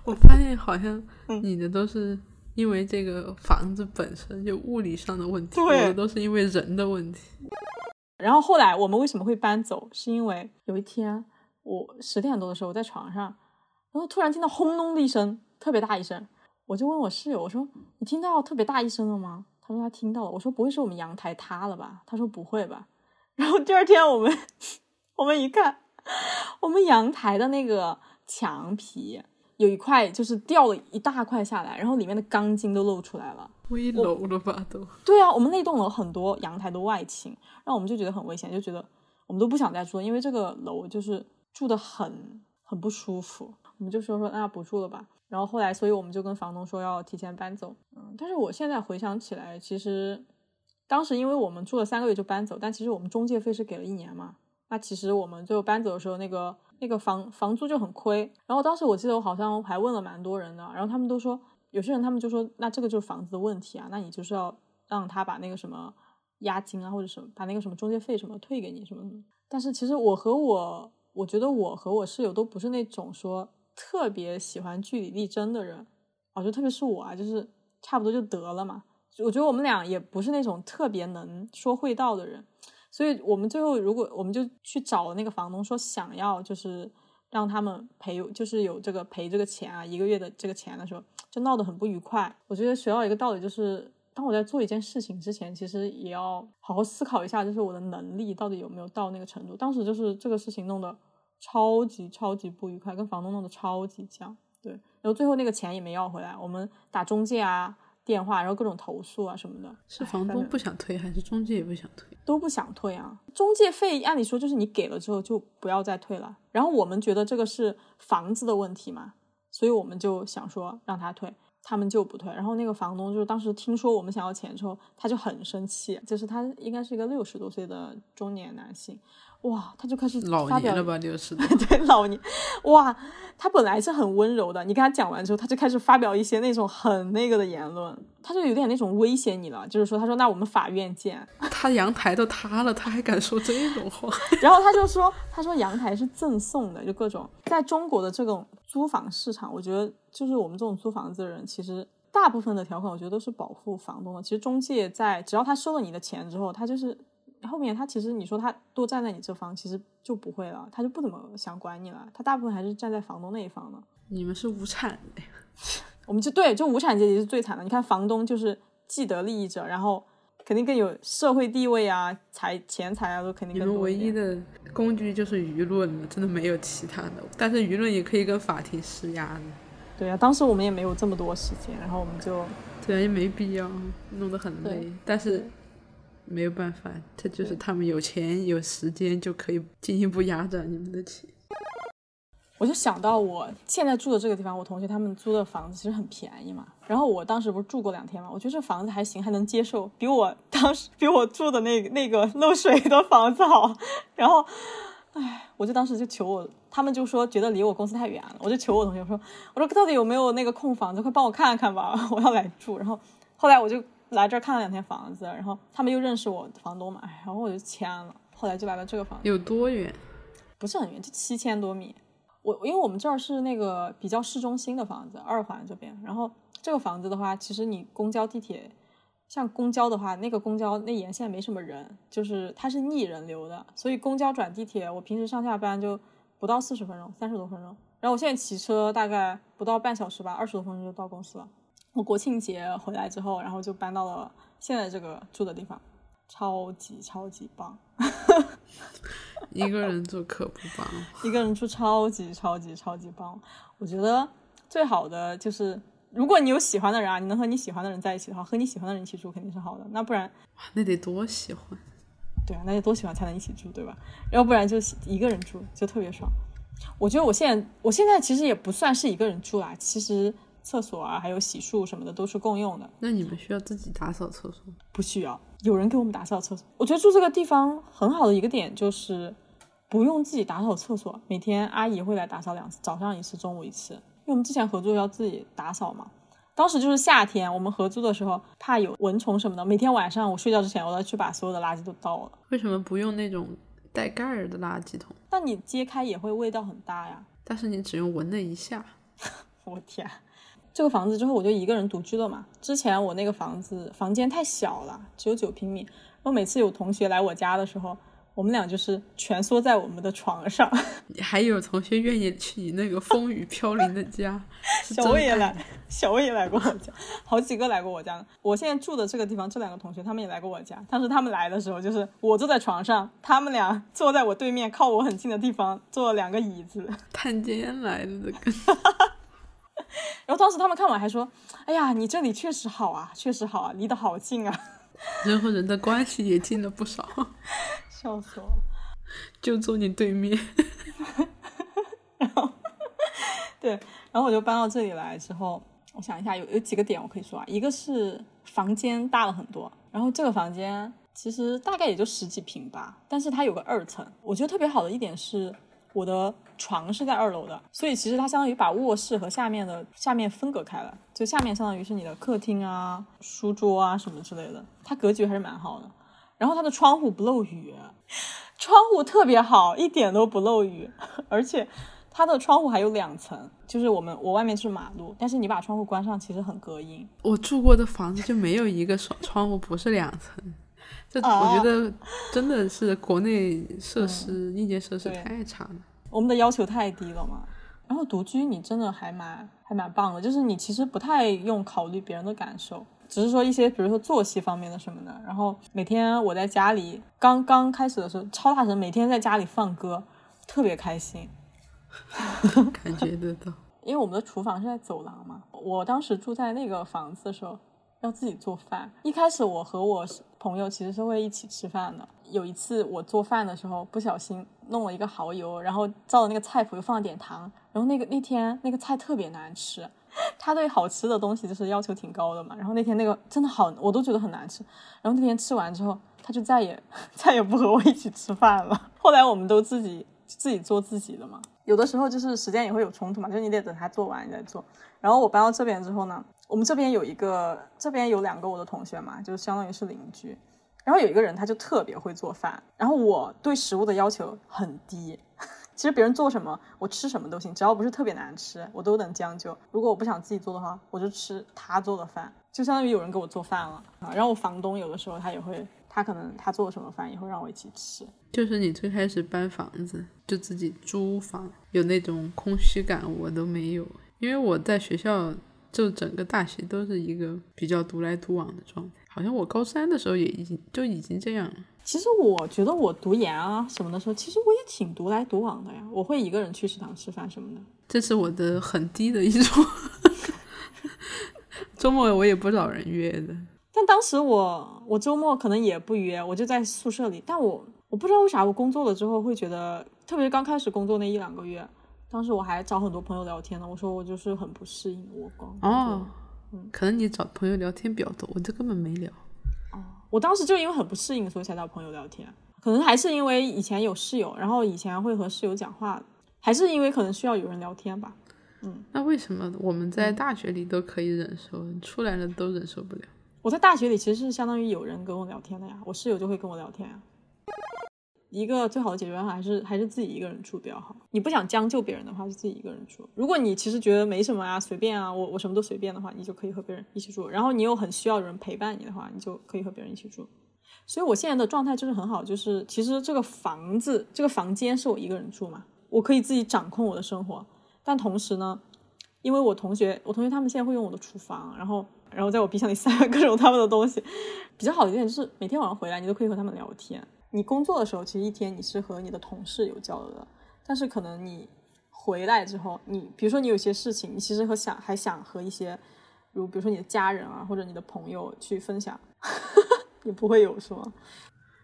我发现好像你的都是。因为这个房子本身就物理上的问题，对，都是因为人的问题。然后后来我们为什么会搬走？是因为有一天我十点多的时候我在床上，然后突然听到轰隆的一声，特别大一声。我就问我室友，我说：“你听到特别大一声了吗？”他说他听到了。我说：“不会是我们阳台塌了吧？”他说：“不会吧。”然后第二天我们 我们一看，我们阳台的那个墙皮。有一块就是掉了一大块下来，然后里面的钢筋都露出来了，危楼了吧都？对啊，我们那栋楼很多阳台都外倾，然后我们就觉得很危险，就觉得我们都不想再住，因为这个楼就是住的很很不舒服，我们就说说那不住了吧。然后后来，所以我们就跟房东说要提前搬走。嗯，但是我现在回想起来，其实当时因为我们住了三个月就搬走，但其实我们中介费是给了一年嘛，那其实我们最后搬走的时候那个。那个房房租就很亏，然后当时我记得我好像还问了蛮多人的，然后他们都说，有些人他们就说，那这个就是房子的问题啊，那你就是要让他把那个什么押金啊或者什么，把那个什么中介费什么退给你什么什么。但是其实我和我，我觉得我和我室友都不是那种说特别喜欢据理力争的人，我觉得特别是我啊，就是差不多就得了嘛。我觉得我们俩也不是那种特别能说会道的人。所以我们最后，如果我们就去找那个房东说想要，就是让他们赔，就是有这个赔这个钱啊，一个月的这个钱的时候，就闹得很不愉快。我觉得学到一个道理就是，当我在做一件事情之前，其实也要好好思考一下，就是我的能力到底有没有到那个程度。当时就是这个事情弄得超级超级不愉快，跟房东弄得超级僵。对，然后最后那个钱也没要回来，我们打中介啊。电话，然后各种投诉啊什么的。是房东不想退，还是中介也不想退？都不想退啊。中介费按理说就是你给了之后就不要再退了。然后我们觉得这个是房子的问题嘛，所以我们就想说让他退，他们就不退。然后那个房东就是当时听说我们想要钱之后，他就很生气，就是他应该是一个六十多岁的中年男性，哇，他就开始老年了吧，六十多。对老年，哇，他本来是很温柔的，你跟他讲完之后，他就开始发表一些那种很那个的言论，他就有点那种威胁你了，就是说，他说那我们法院见，他阳台都塌了，他还敢说这种话？然后他就说，他说阳台是赠送的，就各种在中国的这种租房市场，我觉得就是我们这种租房子的人，其实大部分的条款，我觉得都是保护房东的。其实中介在只要他收了你的钱之后，他就是后面他其实你说他多站在你这方，其实就不会了，他就不怎么想管你了，他大部分还是站在房东那一方的。你们是无产的呀，我们就对，就无产阶级是最惨的。你看房东就是既得利益者，然后肯定更有社会地位啊、财钱财啊，都肯定你们唯一的工具就是舆论了，真的没有其他的。但是舆论也可以跟法庭施压的，对啊，当时我们也没有这么多时间，然后我们就对啊，也没必要弄得很累对。但是没有办法，他就是他们有钱有时间就可以进一步压榨你们的钱。我就想到我现在住的这个地方，我同学他们租的房子其实很便宜嘛。然后我当时不是住过两天嘛，我觉得这房子还行，还能接受，比我当时比我住的那个那个漏水的房子好。然后，唉，我就当时就求我，他们就说觉得离我公司太远了，我就求我同学我说，我说到底有没有那个空房子，快帮我看看吧，我要来住。然后后来我就来这儿看了两天房子，然后他们又认识我房东嘛，然后我就签了，后来就来了这个房子。有多远？不是很远，就七千多米。我因为我们这儿是那个比较市中心的房子，二环这边。然后这个房子的话，其实你公交、地铁，像公交的话，那个公交那沿线没什么人，就是它是逆人流的，所以公交转地铁，我平时上下班就不到四十分钟，三十多分钟。然后我现在骑车大概不到半小时吧，二十多分钟就到公司了。我国庆节回来之后，然后就搬到了现在这个住的地方，超级超级棒。一个人住可不棒。一个人住超级超级超级棒。我觉得最好的就是，如果你有喜欢的人啊，你能和你喜欢的人在一起的话，和你喜欢的人一起住肯定是好的。那不然，哇那得多喜欢！对啊，那得多喜欢才能一起住，对吧？要不然就一个人住就特别爽。我觉得我现在我现在其实也不算是一个人住啊，其实厕所啊还有洗漱什么的都是共用的，那你们需要自己打扫厕所？不需要有人给我们打扫厕所。我觉得住这个地方很好的一个点就是不用自己打扫厕所，每天阿姨会来打扫两次，早上一次，中午一次。因为我们之前合租要自己打扫嘛，当时就是夏天，我们合租的时候怕有蚊虫什么的，每天晚上我睡觉之前我都要去把所有的垃圾都倒了。为什么不用那种带盖儿的垃圾桶？那你揭开也会味道很大呀。但是你只用闻了一下，我天，这个房子之后我就一个人独居了嘛。之前我那个房子房间太小了，只有九平米。然后每次有同学来我家的时候，我们俩就是蜷缩在我们的床上。还有同学愿意去你那个风雨飘零的家，小魏也来，小魏也来过我家，好几个来过我家。我现在住的这个地方，这两个同学他们也来过我家。但是他们来的时候，就是我坐在床上，他们俩 坐在我对面，靠我很近的地方坐了两个椅子。探监来的这个，然后当时他们看完还说：“哎呀，你这里确实好啊，确实好啊，离得好近啊。人和人的关系也近了不少，” 笑死我了。就坐你对面。然后对，然后我就搬到这里来之后，我想一下有有几个点我可以说啊，一个是房间大了很多，然后这个房间其实大概也就十几平吧，但是它有个二层，我觉得特别好的一点是我的床是在二楼的，所以其实它相当于把卧室和下面的下面分隔开了，就下面相当于是你的客厅啊、书桌啊什么之类的，它格局还是蛮好的。然后它的窗户不漏雨，窗户特别好，一点都不漏雨，而且它的窗户还有两层，就是我们我外面是马路，但是你把窗户关上，其实很隔音。我住过的房子就没有一个窗窗户不是两层，这啊我觉得真的是国内设施、硬件设施太差了。我们的要求太低了嘛。然后独居你真的还蛮还蛮棒的，就是你其实不太用考虑别人的感受，只是说一些比如说作息方面的什么的。然后每天我在家里刚刚开始的时候超大声，每天在家里放歌，特别开心。感觉得到。因为我们的厨房是在走廊嘛，我当时住在那个房子的时候，要自己做饭。一开始我和我朋友其实是会一起吃饭的。有一次我做饭的时候不小心弄了一个蚝油，然后照了那个菜谱又放了点糖，然后那个那天那个菜特别难吃。他对好吃的东西就是要求挺高的嘛，然后那天那个真的好，我都觉得很难吃。然后那天吃完之后，他就再也再也不和我一起吃饭了。后来我们都自己自己做自己的嘛，有的时候就是时间也会有冲突嘛，就是你得等他做完你再做。然后我搬到这边之后呢，我们这边有一个，这边有两个我的同学嘛，就相当于是邻居。然后有一个人他就特别会做饭，然后我对食物的要求很低。其实别人做什么，我吃什么都行，只要不是特别难吃，我都能将就。如果我不想自己做的话，我就吃他做的饭，就相当于有人给我做饭了啊。然后我房东有的时候他也会，他可能他做什么饭也会让我一起吃。就是你最开始搬房子就自己租房，有那种空虚感，我都没有，因为我在学校就整个大学都是一个比较独来独往的状态，好像我高三的时候也已经就已经这样了。其实我觉得我读研啊什么的时候，其实我也挺独来独往的呀。我会一个人去食堂吃饭什么的。这是我的很低的一种，周末我也不找人约的。但当时我我周末可能也不约，我就在宿舍里。但我我不知道为啥，我工作了之后会觉得，特别是刚开始工作那一两个月，当时我还找很多朋友聊天呢。我说我就是很不适应我光哦，可能你找朋友聊天比较多，我这根本没聊。哦我当时就因为很不适应，所以才找朋友聊天。可能还是因为以前有室友，然后以前会和室友讲话，还是因为可能需要有人聊天吧。嗯那为什么我们在大学里都可以忍受，出来了都忍受不了？我在大学里其实是相当于有人跟我聊天的呀，我室友就会跟我聊天呀。一个最好的解决办法还是还是自己一个人住比较好。你不想将就别人的话，就自己一个人住。如果你其实觉得没什么啊，随便啊，我我什么都随便的话，你就可以和别人一起住。然后你又很需要有人陪伴你的话，你就可以和别人一起住。所以我现在的状态就是很好，就是其实这个房子这个房间是我一个人住嘛，我可以自己掌控我的生活。但同时呢，因为我同学我同学他们现在会用我的厨房，然后然后在我冰箱里塞了各种他们的东西。比较好的一点就是每天晚上回来，你都可以和他们聊天。你工作的时候，其实一天你是和你的同事有交流的，但是可能你回来之后，你比如说你有些事情，你其实和想还想和一些，如比如说你的家人啊，或者你的朋友去分享，你不会有是吗？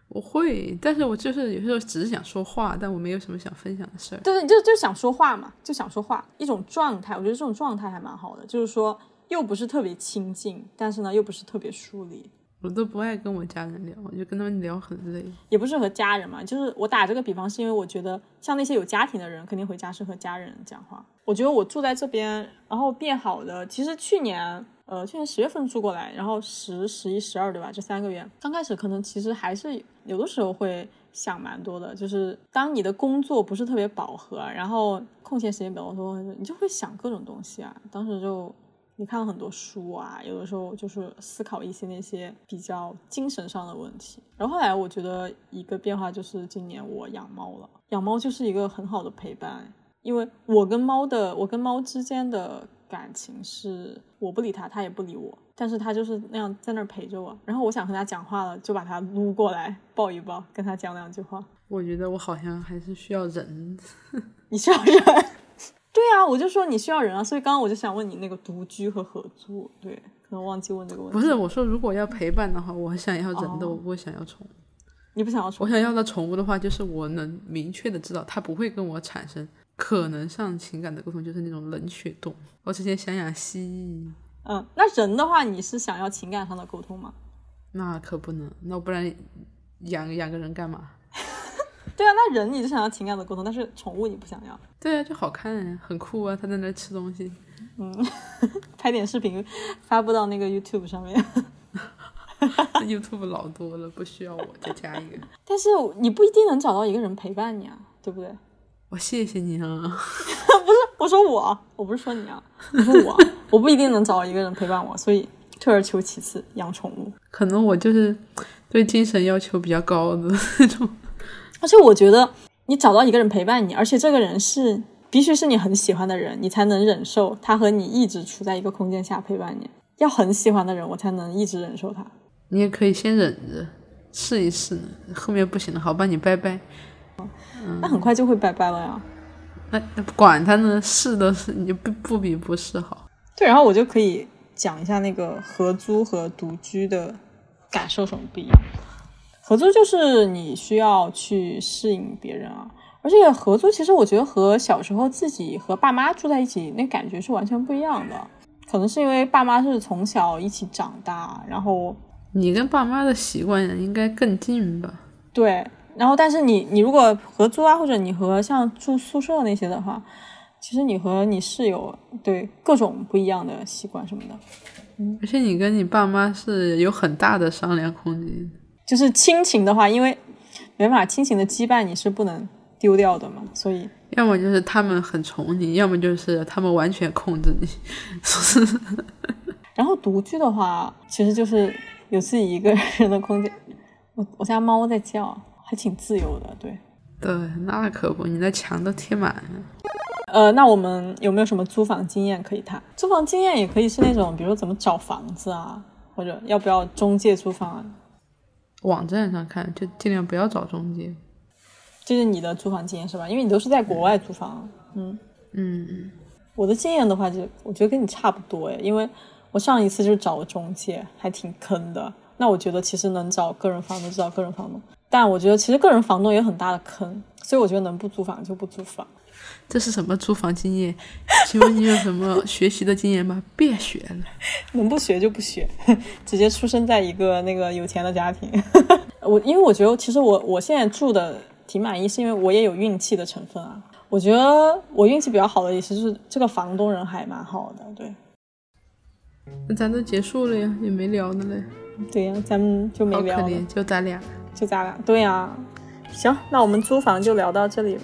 我会，但是我就是有时候只是想说话，但我没有什么想分享的事儿。对对，你就就想说话嘛，就想说话，一种状态，我觉得这种状态还蛮好的，就是说又不是特别亲近，但是呢又不是特别疏离。我都不爱跟我家人聊，我就跟他们聊很累。也不是和家人嘛，就是我打这个比方，是因为我觉得像那些有家庭的人，肯定回家是和家人讲话。我觉得我住在这边，然后变好的，其实去年，呃，去年十月份住过来，然后十、十一、十二，对吧？这三个月，刚开始可能其实还是有的时候会想蛮多的，就是当你的工作不是特别饱和，然后空闲时间比较多，你就会想各种东西啊。当时就。你看了很多书啊，有的时候就是思考一些那些比较精神上的问题。然后后来我觉得一个变化就是今年我养猫了，养猫就是一个很好的陪伴，因为我跟猫的我跟猫之间的感情是我不理它，它也不理我，但是它就是那样在那儿陪着我。然后我想和它讲话了，就把它撸过来抱一抱，跟它讲两句话。我觉得我好像还是需要人，你需要人。对啊，我就说你需要人啊，所以刚刚我就想问你那个独居和合租，对，可能忘记问这个问题。不是，我说如果要陪伴的话，我想要人的，我不会想要宠物。你不想要宠我想要的宠物的话，就是我能明确的知道它不会跟我产生可能上情感的沟通，就是那种冷血动物。我之前想养蜥蜴，嗯，那人的话，你是想要情感上的沟通吗？那可不能，那不然养养个人干嘛？对啊，那人你就想要情感的沟通，但是宠物你不想要。对啊，就好看，很酷啊！它在那吃东西，嗯，拍点视频发布到那个 YouTube 上面。YouTube 老多了，不需要我再加一个。但是你不一定能找到一个人陪伴你啊，对不对？我谢谢你啊！不是，我说我，我不是说你啊，我说我，我不一定能找到一个人陪伴我，所以退而求其次养宠物。可能我就是对精神要求比较高的那种。而且我觉得你找到一个人陪伴你，而且这个人是必须是你很喜欢的人，你才能忍受他和你一直处在一个空间下陪伴你。要很喜欢的人，我才能一直忍受他。你也可以先忍着试一试呢，后面不行了，好帮你拜拜。那很快就会拜拜了呀。那那管他呢，试的是你就不不比不试好。对，然后我就可以讲一下那个合租和独居的感受什么不一样。合租就是你需要去适应别人啊，而且合租其实我觉得和小时候自己和爸妈住在一起那感觉是完全不一样的。可能是因为爸妈是从小一起长大，然后你跟爸妈的习惯应该更近吧？对，然后但是你你如果合租啊，或者你和像住宿舍那些的话，其实你和你室友对各种不一样的习惯什么的。而且你跟你爸妈是有很大的商量空间的。就是亲情的话，因为没办法，亲情的羁绊你是不能丢掉的嘛，所以要么就是他们很宠你，要么就是他们完全控制你。然后独居的话，其实就是有自己一个人的空间。我我家猫在叫，还挺自由的，对。对，那可不，你的墙都贴满了。呃，那我们有没有什么租房经验可以谈？租房经验也可以是那种，比如说怎么找房子啊，或者要不要中介租房啊？网站上看，就尽量不要找中介。这是你的租房经验是吧？因为你都是在国外租房。嗯嗯嗯，我的经验的话，就我觉得跟你差不多哎，因为我上一次就是找了中介，还挺坑的。那我觉得其实能找个人房东就找个人房东，但我觉得其实个人房东也很大的坑，所以我觉得能不租房就不租房。这是什么租房经验？请问你有什么学习的经验吗？别学了，能不学就不学，直接出生在一个那个有钱的家庭。我因为我觉得其实我我现在住的挺满意，是因为我也有运气的成分啊。我觉得我运气比较好的也是就是这个房东人还蛮好的，对。那咱都结束了呀，也没聊的嘞。对呀，咱们就没聊了，就咱俩，就咱俩。对呀，行，那我们租房就聊到这里了。